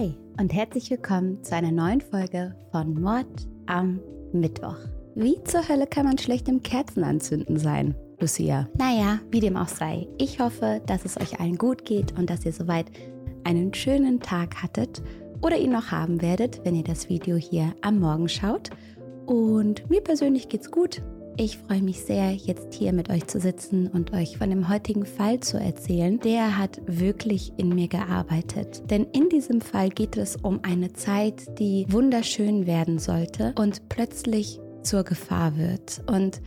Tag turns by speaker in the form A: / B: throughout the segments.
A: Hi und herzlich willkommen zu einer neuen Folge von Mord am Mittwoch. Wie zur Hölle kann man schlecht im Kerzenanzünden sein, Lucia? Naja, wie dem auch sei. Ich hoffe, dass es euch allen gut geht und dass ihr soweit einen schönen Tag hattet oder ihn noch haben werdet, wenn ihr das Video hier am Morgen schaut. Und mir persönlich geht's gut. Ich freue mich sehr, jetzt hier mit euch zu sitzen und euch von dem heutigen Fall zu erzählen. Der hat wirklich in mir gearbeitet. Denn in diesem Fall geht es um eine Zeit, die wunderschön werden sollte und plötzlich zur Gefahr wird. Und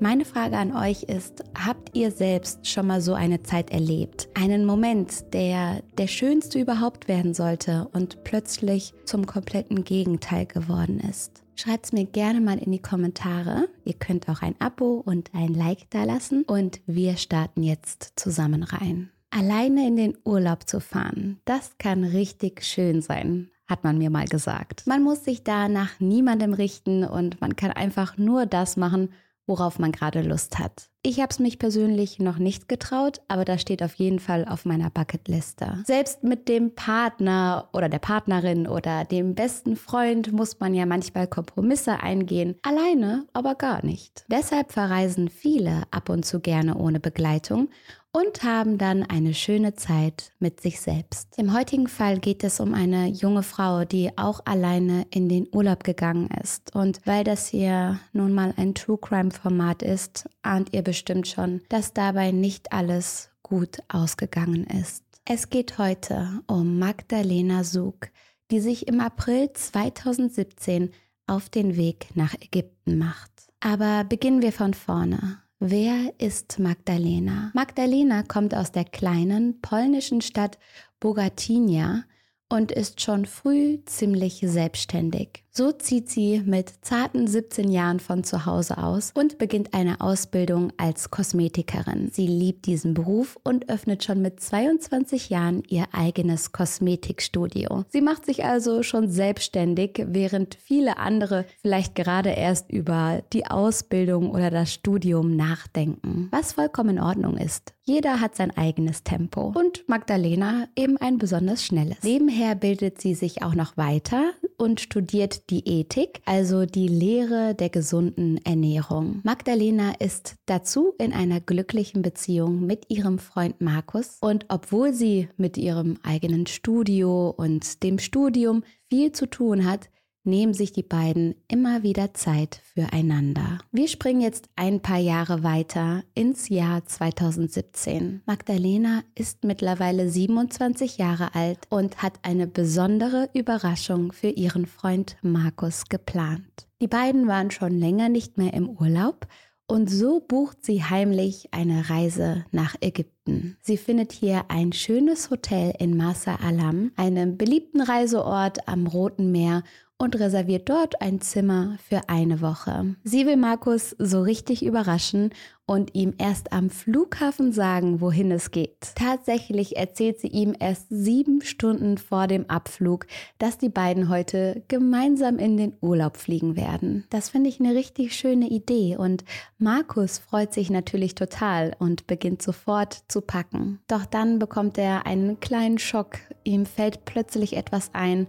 A: meine Frage an euch ist, habt ihr selbst schon mal so eine Zeit erlebt? Einen Moment, der der schönste überhaupt werden sollte und plötzlich zum kompletten Gegenteil geworden ist? Schreibt es mir gerne mal in die Kommentare. Ihr könnt auch ein Abo und ein Like da lassen und wir starten jetzt zusammen rein. Alleine in den Urlaub zu fahren, das kann richtig schön sein, hat man mir mal gesagt. Man muss sich da nach niemandem richten und man kann einfach nur das machen, worauf man gerade Lust hat. Ich habe es mich persönlich noch nicht getraut, aber das steht auf jeden Fall auf meiner Bucketliste. Selbst mit dem Partner oder der Partnerin oder dem besten Freund muss man ja manchmal Kompromisse eingehen, alleine aber gar nicht. Deshalb verreisen viele ab und zu gerne ohne Begleitung und haben dann eine schöne Zeit mit sich selbst. Im heutigen Fall geht es um eine junge Frau, die auch alleine in den Urlaub gegangen ist. Und weil das hier nun mal ein True Crime Format ist, ahnt ihr bestimmt schon, dass dabei nicht alles gut ausgegangen ist. Es geht heute um Magdalena Sug, die sich im April 2017 auf den Weg nach Ägypten macht. Aber beginnen wir von vorne. Wer ist Magdalena? Magdalena kommt aus der kleinen polnischen Stadt Bogatynia und ist schon früh ziemlich selbstständig. So zieht sie mit zarten 17 Jahren von zu Hause aus und beginnt eine Ausbildung als Kosmetikerin. Sie liebt diesen Beruf und öffnet schon mit 22 Jahren ihr eigenes Kosmetikstudio. Sie macht sich also schon selbstständig, während viele andere vielleicht gerade erst über die Ausbildung oder das Studium nachdenken, was vollkommen in Ordnung ist. Jeder hat sein eigenes Tempo und Magdalena eben ein besonders schnelles. Nebenher bildet sie sich auch noch weiter und studiert die Ethik, also die Lehre der gesunden Ernährung. Magdalena ist dazu in einer glücklichen Beziehung mit ihrem Freund Markus und obwohl sie mit ihrem eigenen Studio und dem Studium viel zu tun hat, nehmen sich die beiden immer wieder Zeit füreinander. Wir springen jetzt ein paar Jahre weiter ins Jahr 2017. Magdalena ist mittlerweile 27 Jahre alt und hat eine besondere Überraschung für ihren Freund Markus geplant. Die beiden waren schon länger nicht mehr im Urlaub und so bucht sie heimlich eine Reise nach Ägypten. Sie findet hier ein schönes Hotel in Masa Alam, einem beliebten Reiseort am Roten Meer und reserviert dort ein Zimmer für eine Woche. Sie will Markus so richtig überraschen und ihm erst am Flughafen sagen, wohin es geht. Tatsächlich erzählt sie ihm erst sieben Stunden vor dem Abflug, dass die beiden heute gemeinsam in den Urlaub fliegen werden. Das finde ich eine richtig schöne Idee und Markus freut sich natürlich total und beginnt sofort zu packen. Doch dann bekommt er einen kleinen Schock. Ihm fällt plötzlich etwas ein,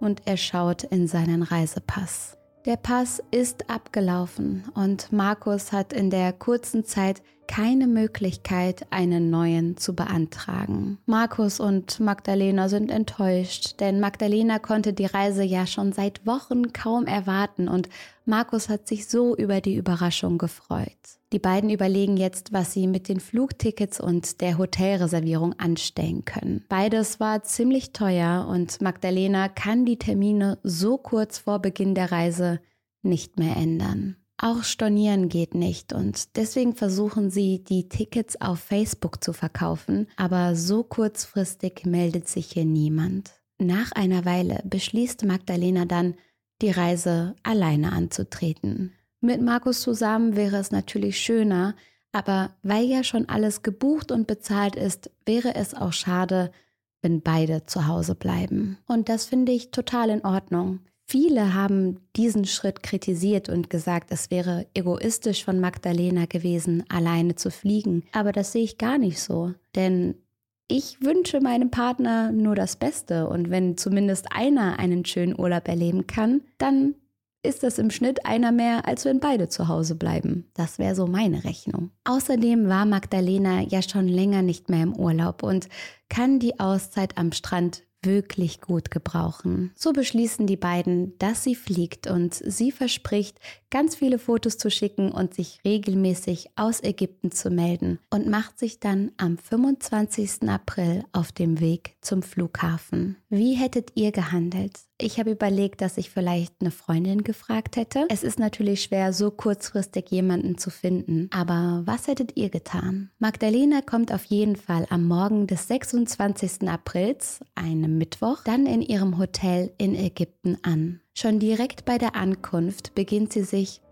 A: und er schaut in seinen Reisepass. Der Pass ist abgelaufen und Markus hat in der kurzen Zeit keine Möglichkeit, einen neuen zu beantragen. Markus und Magdalena sind enttäuscht, denn Magdalena konnte die Reise ja schon seit Wochen kaum erwarten und Markus hat sich so über die Überraschung gefreut. Die beiden überlegen jetzt, was sie mit den Flugtickets und der Hotelreservierung anstellen können. Beides war ziemlich teuer und Magdalena kann die Termine so kurz vor Beginn der Reise nicht mehr ändern. Auch Stornieren geht nicht und deswegen versuchen sie, die Tickets auf Facebook zu verkaufen, aber so kurzfristig meldet sich hier niemand. Nach einer Weile beschließt Magdalena dann, die Reise alleine anzutreten. Mit Markus zusammen wäre es natürlich schöner, aber weil ja schon alles gebucht und bezahlt ist, wäre es auch schade, wenn beide zu Hause bleiben. Und das finde ich total in Ordnung. Viele haben diesen Schritt kritisiert und gesagt, es wäre egoistisch von Magdalena gewesen, alleine zu fliegen. Aber das sehe ich gar nicht so. Denn ich wünsche meinem Partner nur das Beste und wenn zumindest einer einen schönen Urlaub erleben kann, dann ist das im Schnitt einer mehr, als wenn beide zu Hause bleiben. Das wäre so meine Rechnung. Außerdem war Magdalena ja schon länger nicht mehr im Urlaub und kann die Auszeit am Strand wirklich gut gebrauchen. So beschließen die beiden, dass sie fliegt und sie verspricht, ganz viele Fotos zu schicken und sich regelmäßig aus Ägypten zu melden und macht sich dann am 25. April auf dem Weg zum Flughafen. Wie hättet ihr gehandelt? Ich habe überlegt, dass ich vielleicht eine Freundin gefragt hätte. Es ist natürlich schwer, so kurzfristig jemanden zu finden. Aber was hättet ihr getan? Magdalena kommt auf jeden Fall am Morgen des 26. Aprils, einem Mittwoch, dann in ihrem Hotel in Ägypten an. Schon direkt bei der Ankunft beginnt sie sich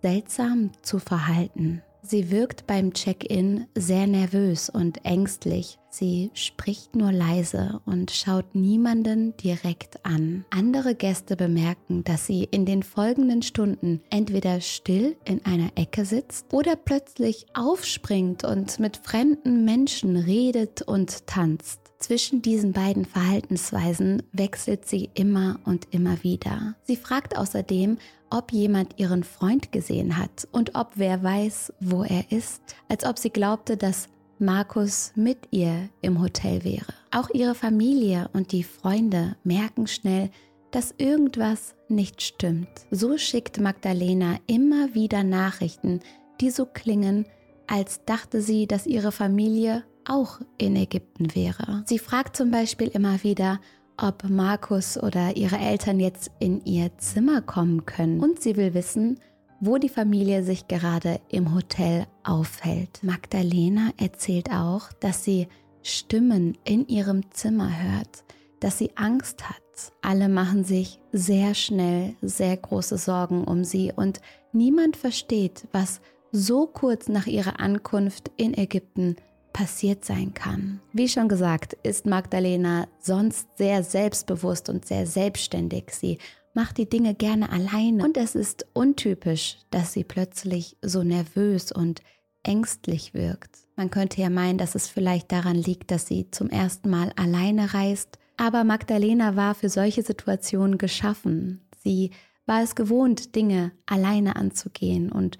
A: seltsam zu verhalten. Sie wirkt beim Check-in sehr nervös und ängstlich. Sie spricht nur leise und schaut niemanden direkt an. Andere Gäste bemerken, dass sie in den folgenden Stunden entweder still in einer Ecke sitzt oder plötzlich aufspringt und mit fremden Menschen redet und tanzt. Zwischen diesen beiden Verhaltensweisen wechselt sie immer und immer wieder. Sie fragt außerdem, ob jemand ihren Freund gesehen hat und ob wer weiß, wo er ist, als ob sie glaubte, dass Markus mit ihr im Hotel wäre. Auch ihre Familie und die Freunde merken schnell, dass irgendwas nicht stimmt. So schickt Magdalena immer wieder Nachrichten, die so klingen, als dachte sie, dass ihre Familie auch in Ägypten wäre. Sie fragt zum Beispiel immer wieder, ob Markus oder ihre Eltern jetzt in ihr Zimmer kommen können. Und sie will wissen, wo die Familie sich gerade im Hotel aufhält. Magdalena erzählt auch, dass sie Stimmen in ihrem Zimmer hört, dass sie Angst hat. Alle machen sich sehr schnell sehr große Sorgen um sie und niemand versteht, was so kurz nach ihrer Ankunft in Ägypten passiert sein kann. Wie schon gesagt, ist Magdalena sonst sehr selbstbewusst und sehr selbstständig. Sie macht die Dinge gerne alleine und es ist untypisch, dass sie plötzlich so nervös und ängstlich wirkt. Man könnte ja meinen, dass es vielleicht daran liegt, dass sie zum ersten Mal alleine reist, aber Magdalena war für solche Situationen geschaffen. Sie war es gewohnt, Dinge alleine anzugehen und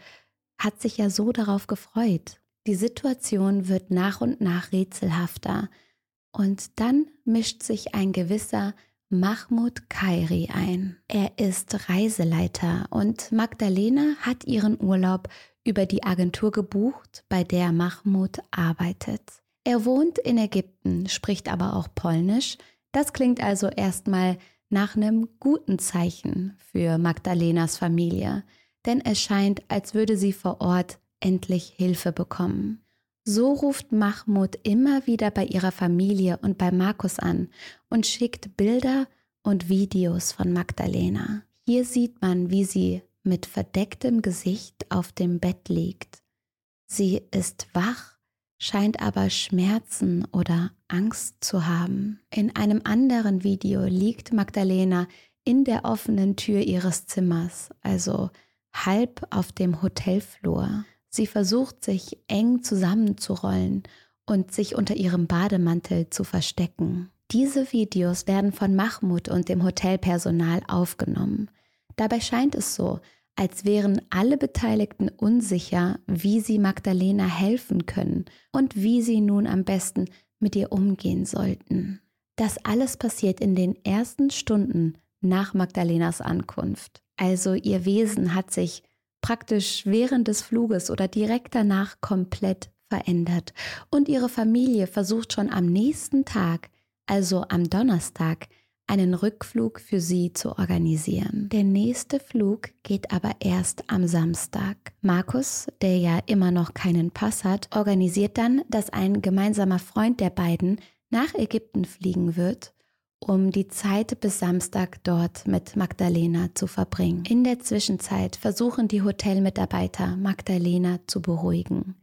A: hat sich ja so darauf gefreut. Die Situation wird nach und nach rätselhafter und dann mischt sich ein gewisser Mahmoud Kairi ein. Er ist Reiseleiter und Magdalena hat ihren Urlaub über die Agentur gebucht, bei der Mahmoud arbeitet. Er wohnt in Ägypten, spricht aber auch Polnisch. Das klingt also erstmal nach einem guten Zeichen für Magdalenas Familie, denn es scheint, als würde sie vor Ort endlich Hilfe bekommen. So ruft Mahmoud immer wieder bei ihrer Familie und bei Markus an und schickt Bilder und Videos von Magdalena. Hier sieht man, wie sie mit verdecktem Gesicht auf dem Bett liegt. Sie ist wach, scheint aber Schmerzen oder Angst zu haben. In einem anderen Video liegt Magdalena in der offenen Tür ihres Zimmers, also halb auf dem Hotelflur. Sie versucht sich eng zusammenzurollen und sich unter ihrem Bademantel zu verstecken. Diese Videos werden von Mahmoud und dem Hotelpersonal aufgenommen. Dabei scheint es so, als wären alle Beteiligten unsicher, wie sie Magdalena helfen können und wie sie nun am besten mit ihr umgehen sollten. Das alles passiert in den ersten Stunden nach Magdalenas Ankunft. Also ihr Wesen hat sich praktisch während des Fluges oder direkt danach komplett verändert. Und ihre Familie versucht schon am nächsten Tag, also am Donnerstag, einen Rückflug für sie zu organisieren. Der nächste Flug geht aber erst am Samstag. Markus, der ja immer noch keinen Pass hat, organisiert dann, dass ein gemeinsamer Freund der beiden nach Ägypten fliegen wird um die Zeit bis Samstag dort mit Magdalena zu verbringen. In der Zwischenzeit versuchen die Hotelmitarbeiter Magdalena zu beruhigen.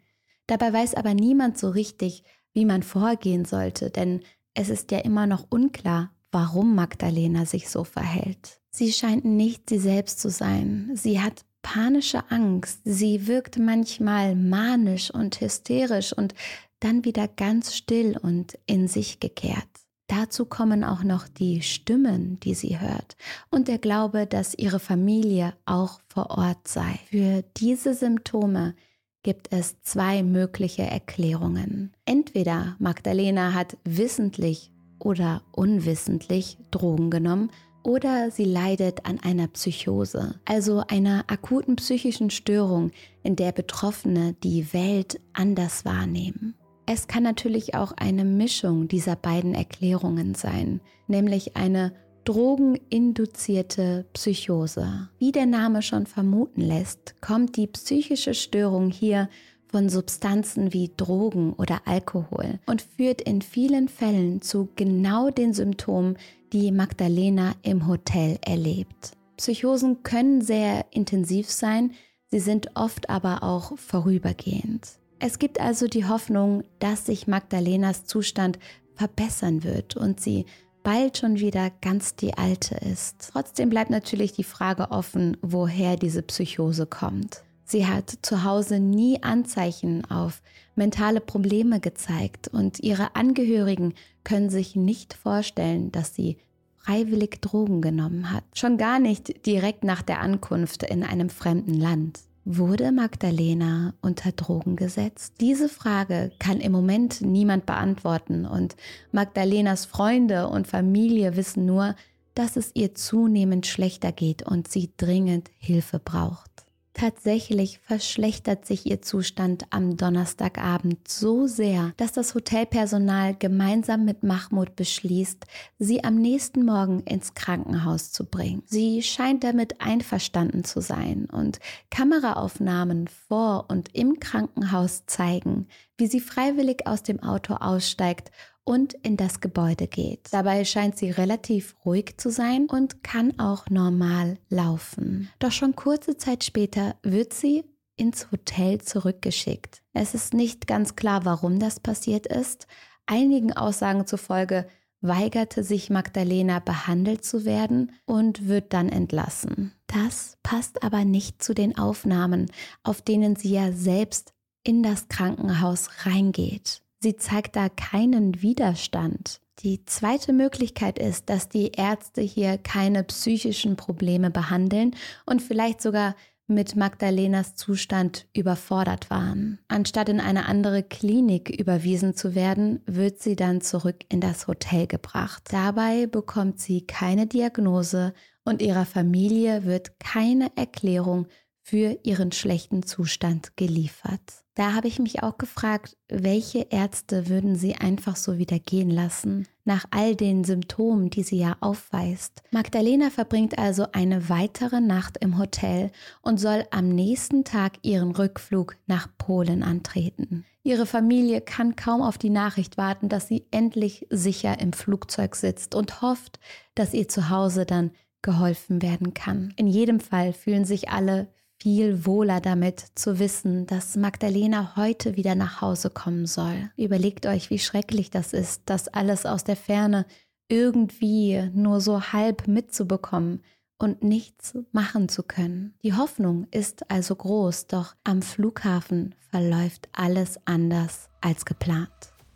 A: Dabei weiß aber niemand so richtig, wie man vorgehen sollte, denn es ist ja immer noch unklar, warum Magdalena sich so verhält. Sie scheint nicht sie selbst zu sein. Sie hat panische Angst. Sie wirkt manchmal manisch und hysterisch und dann wieder ganz still und in sich gekehrt. Dazu kommen auch noch die Stimmen, die sie hört und der Glaube, dass ihre Familie auch vor Ort sei. Für diese Symptome gibt es zwei mögliche Erklärungen. Entweder Magdalena hat wissentlich oder unwissentlich Drogen genommen oder sie leidet an einer Psychose, also einer akuten psychischen Störung, in der Betroffene die Welt anders wahrnehmen. Es kann natürlich auch eine Mischung dieser beiden Erklärungen sein, nämlich eine drogeninduzierte Psychose. Wie der Name schon vermuten lässt, kommt die psychische Störung hier von Substanzen wie Drogen oder Alkohol und führt in vielen Fällen zu genau den Symptomen, die Magdalena im Hotel erlebt. Psychosen können sehr intensiv sein, sie sind oft aber auch vorübergehend. Es gibt also die Hoffnung, dass sich Magdalenas Zustand verbessern wird und sie bald schon wieder ganz die alte ist. Trotzdem bleibt natürlich die Frage offen, woher diese Psychose kommt. Sie hat zu Hause nie Anzeichen auf mentale Probleme gezeigt und ihre Angehörigen können sich nicht vorstellen, dass sie freiwillig Drogen genommen hat. Schon gar nicht direkt nach der Ankunft in einem fremden Land. Wurde Magdalena unter Drogen gesetzt? Diese Frage kann im Moment niemand beantworten und Magdalenas Freunde und Familie wissen nur, dass es ihr zunehmend schlechter geht und sie dringend Hilfe braucht. Tatsächlich verschlechtert sich ihr Zustand am Donnerstagabend so sehr, dass das Hotelpersonal gemeinsam mit Mahmoud beschließt, sie am nächsten Morgen ins Krankenhaus zu bringen. Sie scheint damit einverstanden zu sein und Kameraaufnahmen vor und im Krankenhaus zeigen, wie sie freiwillig aus dem Auto aussteigt und in das Gebäude geht. Dabei scheint sie relativ ruhig zu sein und kann auch normal laufen. Doch schon kurze Zeit später wird sie ins Hotel zurückgeschickt. Es ist nicht ganz klar, warum das passiert ist. Einigen Aussagen zufolge weigerte sich Magdalena behandelt zu werden und wird dann entlassen. Das passt aber nicht zu den Aufnahmen, auf denen sie ja selbst in das Krankenhaus reingeht. Sie zeigt da keinen Widerstand. Die zweite Möglichkeit ist, dass die Ärzte hier keine psychischen Probleme behandeln und vielleicht sogar mit Magdalenas Zustand überfordert waren. Anstatt in eine andere Klinik überwiesen zu werden, wird sie dann zurück in das Hotel gebracht. Dabei bekommt sie keine Diagnose und ihrer Familie wird keine Erklärung für ihren schlechten Zustand geliefert. Da habe ich mich auch gefragt, welche Ärzte würden sie einfach so wieder gehen lassen, nach all den Symptomen, die sie ja aufweist. Magdalena verbringt also eine weitere Nacht im Hotel und soll am nächsten Tag ihren Rückflug nach Polen antreten. Ihre Familie kann kaum auf die Nachricht warten, dass sie endlich sicher im Flugzeug sitzt und hofft, dass ihr zu Hause dann geholfen werden kann. In jedem Fall fühlen sich alle viel wohler damit zu wissen, dass Magdalena heute wieder nach Hause kommen soll. Überlegt euch, wie schrecklich das ist, das alles aus der Ferne irgendwie nur so halb mitzubekommen und nichts machen zu können. Die Hoffnung ist also groß, doch am Flughafen verläuft alles anders als geplant.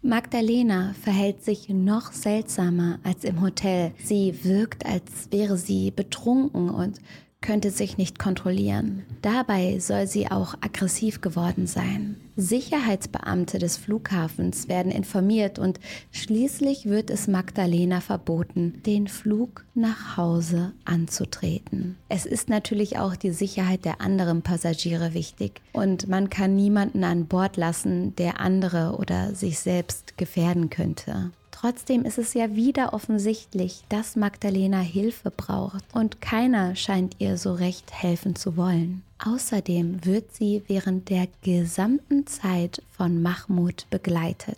A: Magdalena verhält sich noch seltsamer als im Hotel. Sie wirkt, als wäre sie betrunken und könnte sich nicht kontrollieren. Dabei soll sie auch aggressiv geworden sein. Sicherheitsbeamte des Flughafens werden informiert und schließlich wird es Magdalena verboten, den Flug nach Hause anzutreten. Es ist natürlich auch die Sicherheit der anderen Passagiere wichtig und man kann niemanden an Bord lassen, der andere oder sich selbst gefährden könnte. Trotzdem ist es ja wieder offensichtlich, dass Magdalena Hilfe braucht und keiner scheint ihr so recht helfen zu wollen. Außerdem wird sie während der gesamten Zeit von Mahmoud begleitet.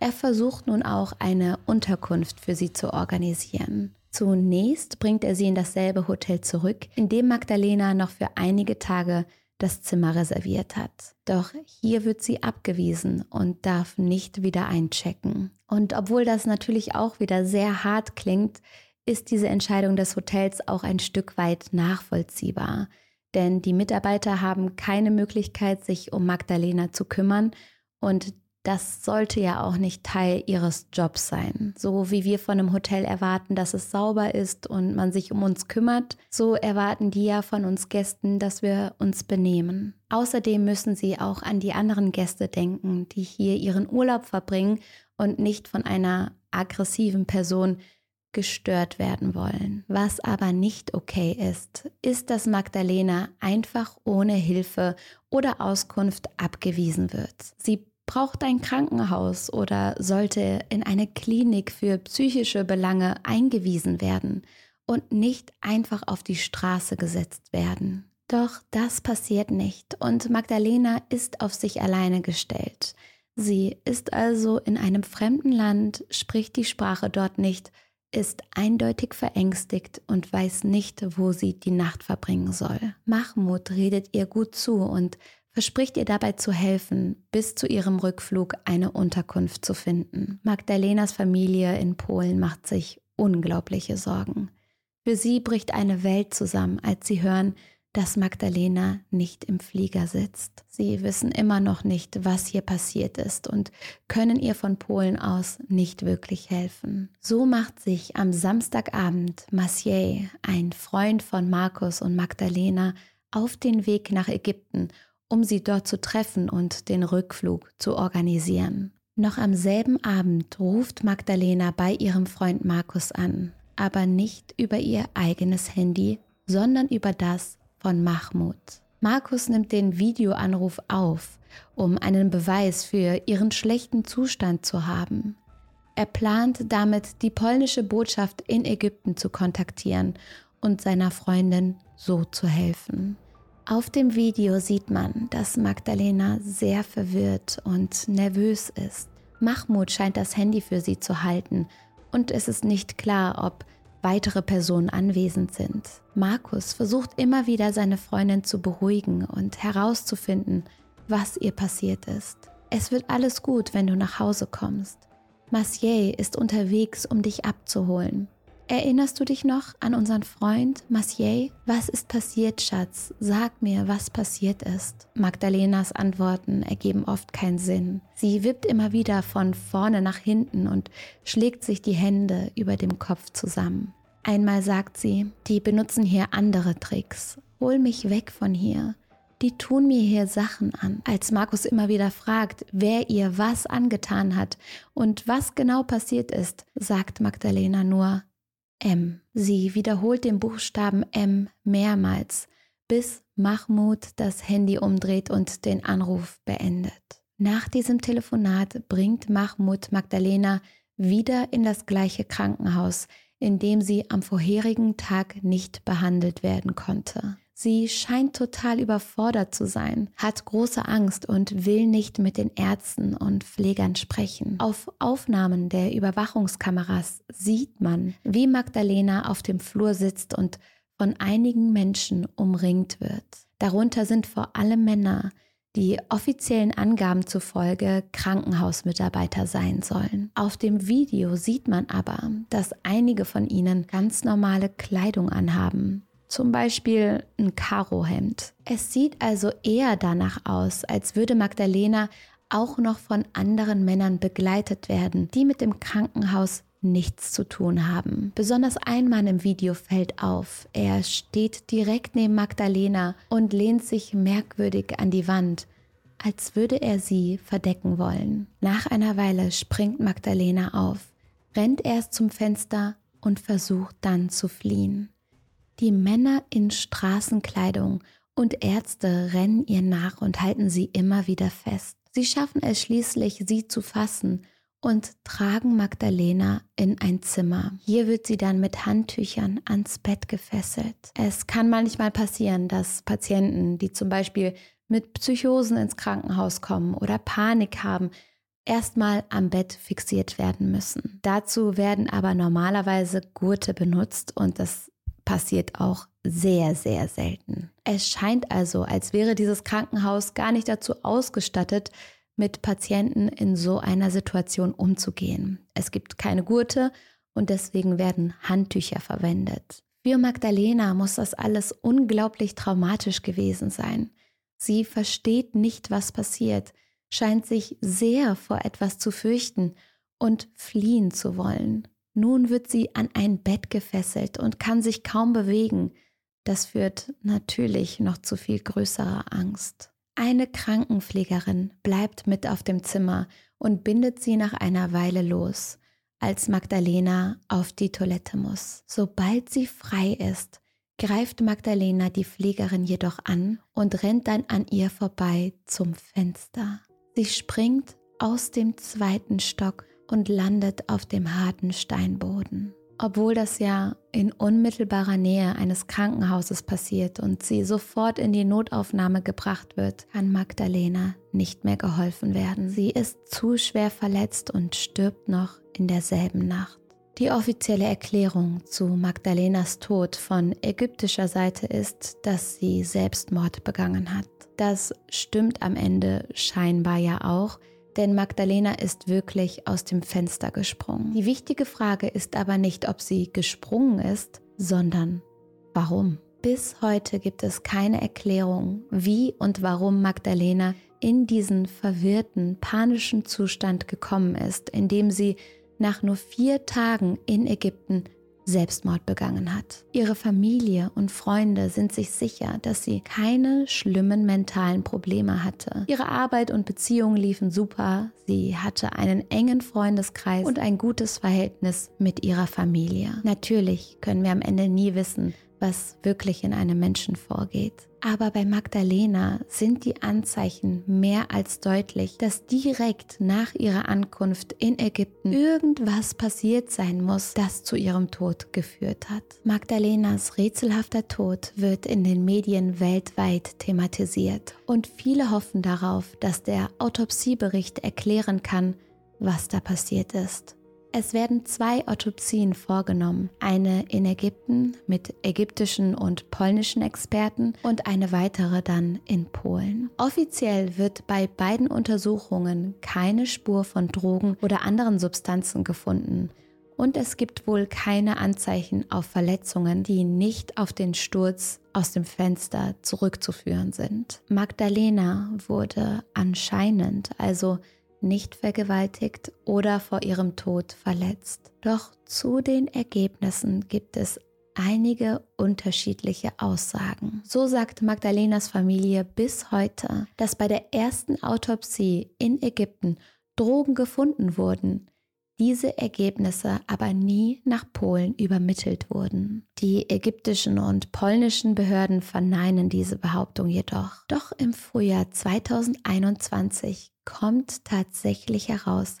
A: Er versucht nun auch eine Unterkunft für sie zu organisieren. Zunächst bringt er sie in dasselbe Hotel zurück, in dem Magdalena noch für einige Tage das Zimmer reserviert hat. Doch hier wird sie abgewiesen und darf nicht wieder einchecken. Und obwohl das natürlich auch wieder sehr hart klingt, ist diese Entscheidung des Hotels auch ein Stück weit nachvollziehbar. Denn die Mitarbeiter haben keine Möglichkeit, sich um Magdalena zu kümmern und das sollte ja auch nicht Teil ihres Jobs sein. So wie wir von einem Hotel erwarten, dass es sauber ist und man sich um uns kümmert, so erwarten die ja von uns Gästen, dass wir uns benehmen. Außerdem müssen sie auch an die anderen Gäste denken, die hier ihren Urlaub verbringen und nicht von einer aggressiven Person gestört werden wollen. Was aber nicht okay ist, ist, dass Magdalena einfach ohne Hilfe oder Auskunft abgewiesen wird. Sie braucht ein Krankenhaus oder sollte in eine Klinik für psychische Belange eingewiesen werden und nicht einfach auf die Straße gesetzt werden. Doch das passiert nicht und Magdalena ist auf sich alleine gestellt. Sie ist also in einem fremden Land, spricht die Sprache dort nicht, ist eindeutig verängstigt und weiß nicht, wo sie die Nacht verbringen soll. Mahmoud redet ihr gut zu und verspricht ihr dabei zu helfen, bis zu ihrem Rückflug eine Unterkunft zu finden. Magdalenas Familie in Polen macht sich unglaubliche Sorgen. Für sie bricht eine Welt zusammen, als sie hören, dass Magdalena nicht im Flieger sitzt. Sie wissen immer noch nicht, was hier passiert ist und können ihr von Polen aus nicht wirklich helfen. So macht sich am Samstagabend Maciej, ein Freund von Markus und Magdalena, auf den Weg nach Ägypten, um sie dort zu treffen und den Rückflug zu organisieren. Noch am selben Abend ruft Magdalena bei ihrem Freund Markus an, aber nicht über ihr eigenes Handy, sondern über das von Mahmoud. Markus nimmt den Videoanruf auf, um einen Beweis für ihren schlechten Zustand zu haben. Er plant damit, die polnische Botschaft in Ägypten zu kontaktieren und seiner Freundin so zu helfen. Auf dem Video sieht man, dass Magdalena sehr verwirrt und nervös ist. Mahmoud scheint das Handy für sie zu halten und es ist nicht klar, ob weitere Personen anwesend sind. Markus versucht immer wieder seine Freundin zu beruhigen und herauszufinden, was ihr passiert ist. Es wird alles gut, wenn du nach Hause kommst. Maciej ist unterwegs, um dich abzuholen. Erinnerst du dich noch an unseren Freund Maciej? Was ist passiert, Schatz? Sag mir, was passiert ist. Magdalenas Antworten ergeben oft keinen Sinn. Sie wippt immer wieder von vorne nach hinten und schlägt sich die Hände über dem Kopf zusammen. Einmal sagt sie, die benutzen hier andere Tricks. Hol mich weg von hier. Die tun mir hier Sachen an. Als Markus immer wieder fragt, wer ihr was angetan hat und was genau passiert ist, sagt Magdalena nur, M. Sie wiederholt den Buchstaben M mehrmals, bis Mahmoud das Handy umdreht und den Anruf beendet. Nach diesem Telefonat bringt Mahmoud Magdalena wieder in das gleiche Krankenhaus, in dem sie am vorherigen Tag nicht behandelt werden konnte. Sie scheint total überfordert zu sein, hat große Angst und will nicht mit den Ärzten und Pflegern sprechen. Auf Aufnahmen der Überwachungskameras sieht man, wie Magdalena auf dem Flur sitzt und von einigen Menschen umringt wird. Darunter sind vor allem Männer, die offiziellen Angaben zufolge Krankenhausmitarbeiter sein sollen. Auf dem Video sieht man aber, dass einige von ihnen ganz normale Kleidung anhaben zum Beispiel ein Karohemd. Es sieht also eher danach aus, als würde Magdalena auch noch von anderen Männern begleitet werden, die mit dem Krankenhaus nichts zu tun haben. Besonders ein Mann im Video fällt auf. Er steht direkt neben Magdalena und lehnt sich merkwürdig an die Wand, als würde er sie verdecken wollen. Nach einer Weile springt Magdalena auf, rennt erst zum Fenster und versucht dann zu fliehen. Die Männer in Straßenkleidung und Ärzte rennen ihr nach und halten sie immer wieder fest. Sie schaffen es schließlich, sie zu fassen und tragen Magdalena in ein Zimmer. Hier wird sie dann mit Handtüchern ans Bett gefesselt. Es kann manchmal passieren, dass Patienten, die zum Beispiel mit Psychosen ins Krankenhaus kommen oder Panik haben, erstmal am Bett fixiert werden müssen. Dazu werden aber normalerweise Gurte benutzt und das passiert auch sehr, sehr selten. Es scheint also, als wäre dieses Krankenhaus gar nicht dazu ausgestattet, mit Patienten in so einer Situation umzugehen. Es gibt keine Gurte und deswegen werden Handtücher verwendet. Für Magdalena muss das alles unglaublich traumatisch gewesen sein. Sie versteht nicht, was passiert. scheint sich sehr vor etwas zu fürchten und fliehen zu wollen. Nun wird sie an ein Bett gefesselt und kann sich kaum bewegen. Das führt natürlich noch zu viel größerer Angst. Eine Krankenpflegerin bleibt mit auf dem Zimmer und bindet sie nach einer Weile los, als Magdalena auf die Toilette muss. Sobald sie frei ist, greift Magdalena die Pflegerin jedoch an und rennt dann an ihr vorbei zum Fenster. Sie springt aus dem zweiten Stock und landet auf dem harten Steinboden. Obwohl das ja in unmittelbarer Nähe eines Krankenhauses passiert und sie sofort in die Notaufnahme gebracht wird, kann Magdalena nicht mehr geholfen werden. Sie ist zu schwer verletzt und stirbt noch in derselben Nacht. Die offizielle Erklärung zu Magdalenas Tod von ägyptischer Seite ist, dass sie Selbstmord begangen hat. Das stimmt am Ende scheinbar ja auch, denn Magdalena ist wirklich aus dem Fenster gesprungen. Die wichtige Frage ist aber nicht, ob sie gesprungen ist, sondern warum. Bis heute gibt es keine Erklärung, wie und warum Magdalena in diesen verwirrten, panischen Zustand gekommen ist, in dem sie nach nur vier Tagen in Ägypten Selbstmord begangen hat. Ihre Familie und Freunde sind sich sicher, dass sie keine schlimmen mentalen Probleme hatte. Ihre Arbeit und Beziehungen liefen super. Sie hatte einen engen Freundeskreis und ein gutes Verhältnis mit ihrer Familie. Natürlich können wir am Ende nie wissen, was wirklich in einem Menschen vorgeht. Aber bei Magdalena sind die Anzeichen mehr als deutlich, dass direkt nach ihrer Ankunft in Ägypten irgendwas passiert sein muss, das zu ihrem Tod geführt hat. Magdalenas rätselhafter Tod wird in den Medien weltweit thematisiert und viele hoffen darauf, dass der Autopsiebericht erklären kann, was da passiert ist. Es werden zwei Autopsien vorgenommen, eine in Ägypten mit ägyptischen und polnischen Experten und eine weitere dann in Polen. Offiziell wird bei beiden Untersuchungen keine Spur von Drogen oder anderen Substanzen gefunden. Und es gibt wohl keine Anzeichen auf Verletzungen, die nicht auf den Sturz aus dem Fenster zurückzuführen sind. Magdalena wurde anscheinend also nicht vergewaltigt oder vor ihrem Tod verletzt. Doch zu den Ergebnissen gibt es einige unterschiedliche Aussagen. So sagt Magdalenas Familie bis heute, dass bei der ersten Autopsie in Ägypten Drogen gefunden wurden, diese Ergebnisse aber nie nach Polen übermittelt wurden. Die ägyptischen und polnischen Behörden verneinen diese Behauptung jedoch. Doch im Frühjahr 2021 kommt tatsächlich heraus,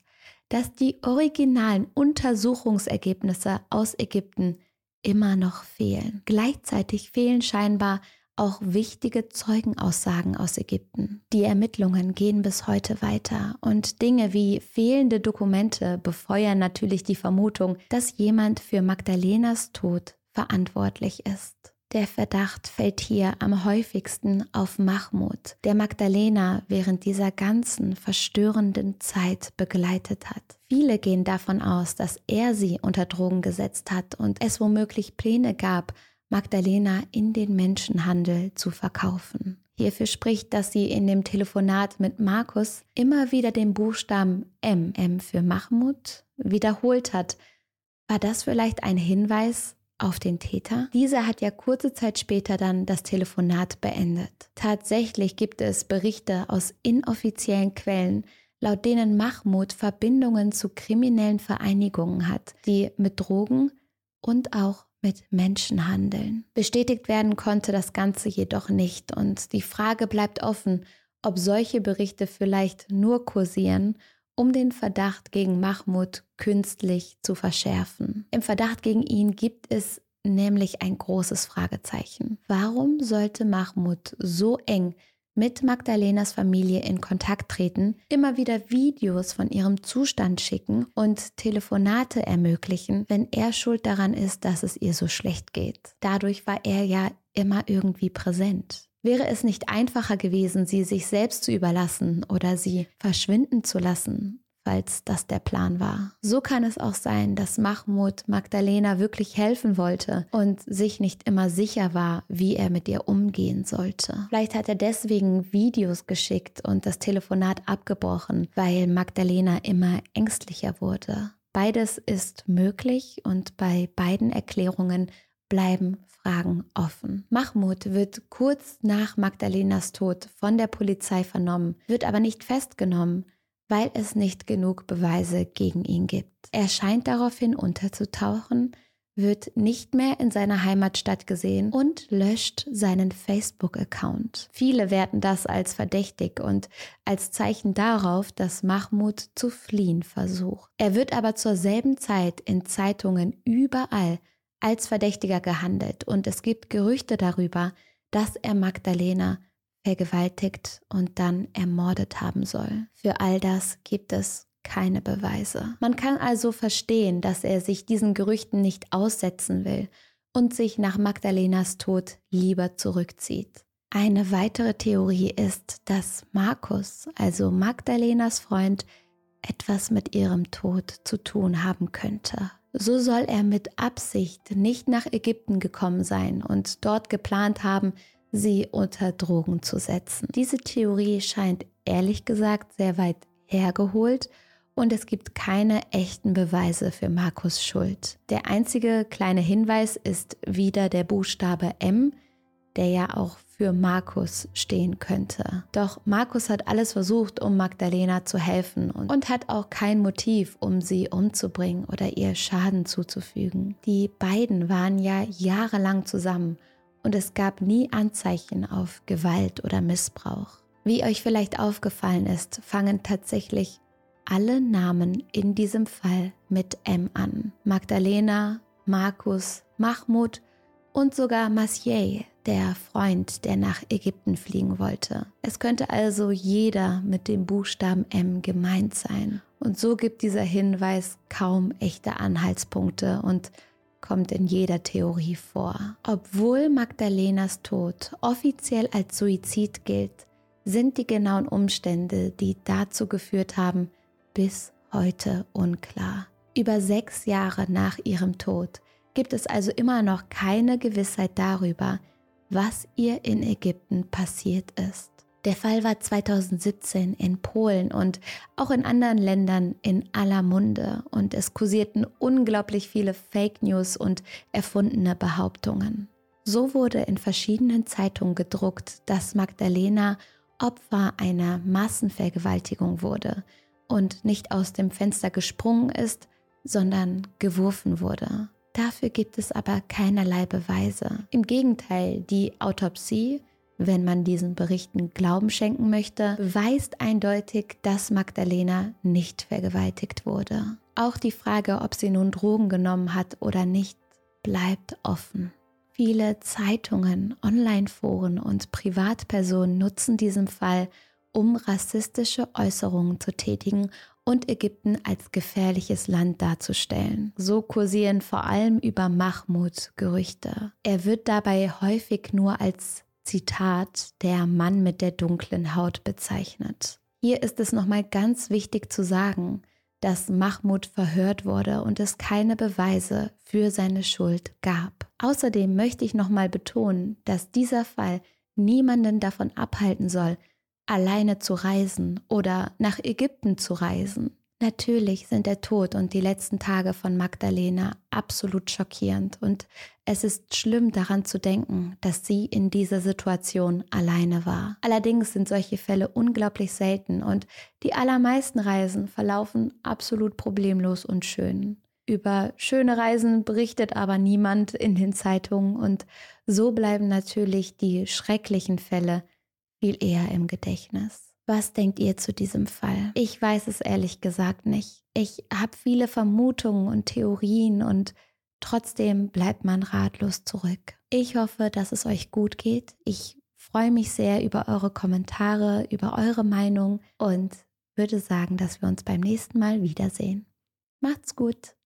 A: dass die originalen Untersuchungsergebnisse aus Ägypten immer noch fehlen. Gleichzeitig fehlen scheinbar auch wichtige Zeugenaussagen aus Ägypten. Die Ermittlungen gehen bis heute weiter und Dinge wie fehlende Dokumente befeuern natürlich die Vermutung, dass jemand für Magdalenas Tod verantwortlich ist. Der Verdacht fällt hier am häufigsten auf Mahmoud, der Magdalena während dieser ganzen verstörenden Zeit begleitet hat. Viele gehen davon aus, dass er sie unter Drogen gesetzt hat und es womöglich Pläne gab, Magdalena in den Menschenhandel zu verkaufen. Hierfür spricht, dass sie in dem Telefonat mit Markus immer wieder den Buchstaben M, M für Mahmoud, wiederholt hat. War das vielleicht ein Hinweis auf den Täter? Dieser hat ja kurze Zeit später dann das Telefonat beendet. Tatsächlich gibt es Berichte aus inoffiziellen Quellen, laut denen Mahmoud Verbindungen zu kriminellen Vereinigungen hat, die mit Drogen und auch mit Menschen handeln. Bestätigt werden konnte das Ganze jedoch nicht und die Frage bleibt offen, ob solche Berichte vielleicht nur kursieren, um den Verdacht gegen Mahmoud künstlich zu verschärfen. Im Verdacht gegen ihn gibt es nämlich ein großes Fragezeichen. Warum sollte Mahmoud so eng mit Magdalenas Familie in Kontakt treten, immer wieder Videos von ihrem Zustand schicken und Telefonate ermöglichen, wenn er schuld daran ist, dass es ihr so schlecht geht. Dadurch war er ja immer irgendwie präsent. Wäre es nicht einfacher gewesen, sie sich selbst zu überlassen oder sie verschwinden zu lassen? falls das der Plan war. So kann es auch sein, dass Mahmoud Magdalena wirklich helfen wollte und sich nicht immer sicher war, wie er mit ihr umgehen sollte. Vielleicht hat er deswegen Videos geschickt und das Telefonat abgebrochen, weil Magdalena immer ängstlicher wurde. Beides ist möglich und bei beiden Erklärungen bleiben Fragen offen. Mahmoud wird kurz nach Magdalenas Tod von der Polizei vernommen, wird aber nicht festgenommen, weil es nicht genug Beweise gegen ihn gibt. Er scheint daraufhin unterzutauchen, wird nicht mehr in seiner Heimatstadt gesehen und löscht seinen Facebook-Account. Viele werten das als verdächtig und als Zeichen darauf, dass Mahmoud zu fliehen versucht. Er wird aber zur selben Zeit in Zeitungen überall als Verdächtiger gehandelt und es gibt Gerüchte darüber, dass er Magdalena vergewaltigt und dann ermordet haben soll. Für all das gibt es keine Beweise. Man kann also verstehen, dass er sich diesen Gerüchten nicht aussetzen will und sich nach Magdalenas Tod lieber zurückzieht. Eine weitere Theorie ist, dass Markus, also Magdalenas Freund, etwas mit ihrem Tod zu tun haben könnte. So soll er mit Absicht nicht nach Ägypten gekommen sein und dort geplant haben, sie unter Drogen zu setzen. Diese Theorie scheint ehrlich gesagt sehr weit hergeholt und es gibt keine echten Beweise für Markus Schuld. Der einzige kleine Hinweis ist wieder der Buchstabe M, der ja auch für Markus stehen könnte. Doch Markus hat alles versucht, um Magdalena zu helfen und, und, hat auch kein Motiv, um sie umzubringen oder ihr Schaden zuzufügen. Die beiden waren ja jahrelang zusammen und es gab nie Anzeichen auf Gewalt oder Missbrauch. Wie euch vielleicht aufgefallen ist, fangen tatsächlich alle Namen in diesem Fall mit M an. Magdalena, Markus, Mahmoud und sogar Maciej, der Freund, der nach Ägypten fliegen wollte. Es könnte also jeder mit dem Buchstaben M gemeint sein. Und so gibt dieser Hinweis kaum echte Anhaltspunkte und kommt in jeder Theorie vor. Obwohl Magdalenas Tod offiziell als Suizid gilt, sind die genauen Umstände, die dazu geführt haben, bis heute unklar. Über sechs Jahre nach ihrem Tod gibt es also immer noch keine Gewissheit darüber, was ihr in Ägypten passiert ist. Der Fall war 2017 in Polen und auch in anderen Ländern in aller Munde und es kursierten unglaublich viele Fake News und erfundene Behauptungen. So wurde in verschiedenen Zeitungen gedruckt, dass Magdalena Opfer einer Massenvergewaltigung wurde und nicht aus dem Fenster gesprungen ist, sondern geworfen wurde. Dafür gibt es aber keinerlei Beweise. Im Gegenteil, die Autopsie wenn man diesen Berichten Glauben schenken möchte, beweist eindeutig, dass Magdalena nicht vergewaltigt wurde. Auch die Frage, ob sie nun Drogen genommen hat oder nicht, bleibt offen. Viele Zeitungen, Online-Foren und Privatpersonen nutzen diesen Fall, um rassistische Äußerungen zu tätigen und Ägypten als gefährliches Land darzustellen. So kursieren vor allem über Mahmoud Gerüchte. Er wird dabei häufig nur als Zitat, der Mann mit der dunklen Haut bezeichnet. Hier ist es nochmal ganz wichtig zu sagen, dass Mahmoud verhört wurde und es keine Beweise für seine Schuld gab. Außerdem möchte ich nochmal betonen, dass dieser Fall niemanden davon abhalten soll, alleine zu reisen oder nach Ägypten zu reisen. Natürlich sind der Tod und die letzten Tage von Magdalena absolut schockierend und es ist schlimm daran zu denken, dass sie in dieser Situation alleine war. Allerdings sind solche Fälle unglaublich selten und die allermeisten Reisen verlaufen absolut problemlos und schön. Über schöne Reisen berichtet aber niemand in den Zeitungen und so bleiben natürlich die schrecklichen Fälle viel eher im Gedächtnis. Was denkt ihr zu diesem Fall? Ich weiß es ehrlich gesagt nicht. Ich habe viele Vermutungen und Theorien und trotzdem bleibt man ratlos zurück. Ich hoffe, dass es euch gut geht. Ich freue mich sehr über eure Kommentare, über eure Meinung und würde sagen, dass wir uns beim nächsten Mal wiedersehen. Macht's gut.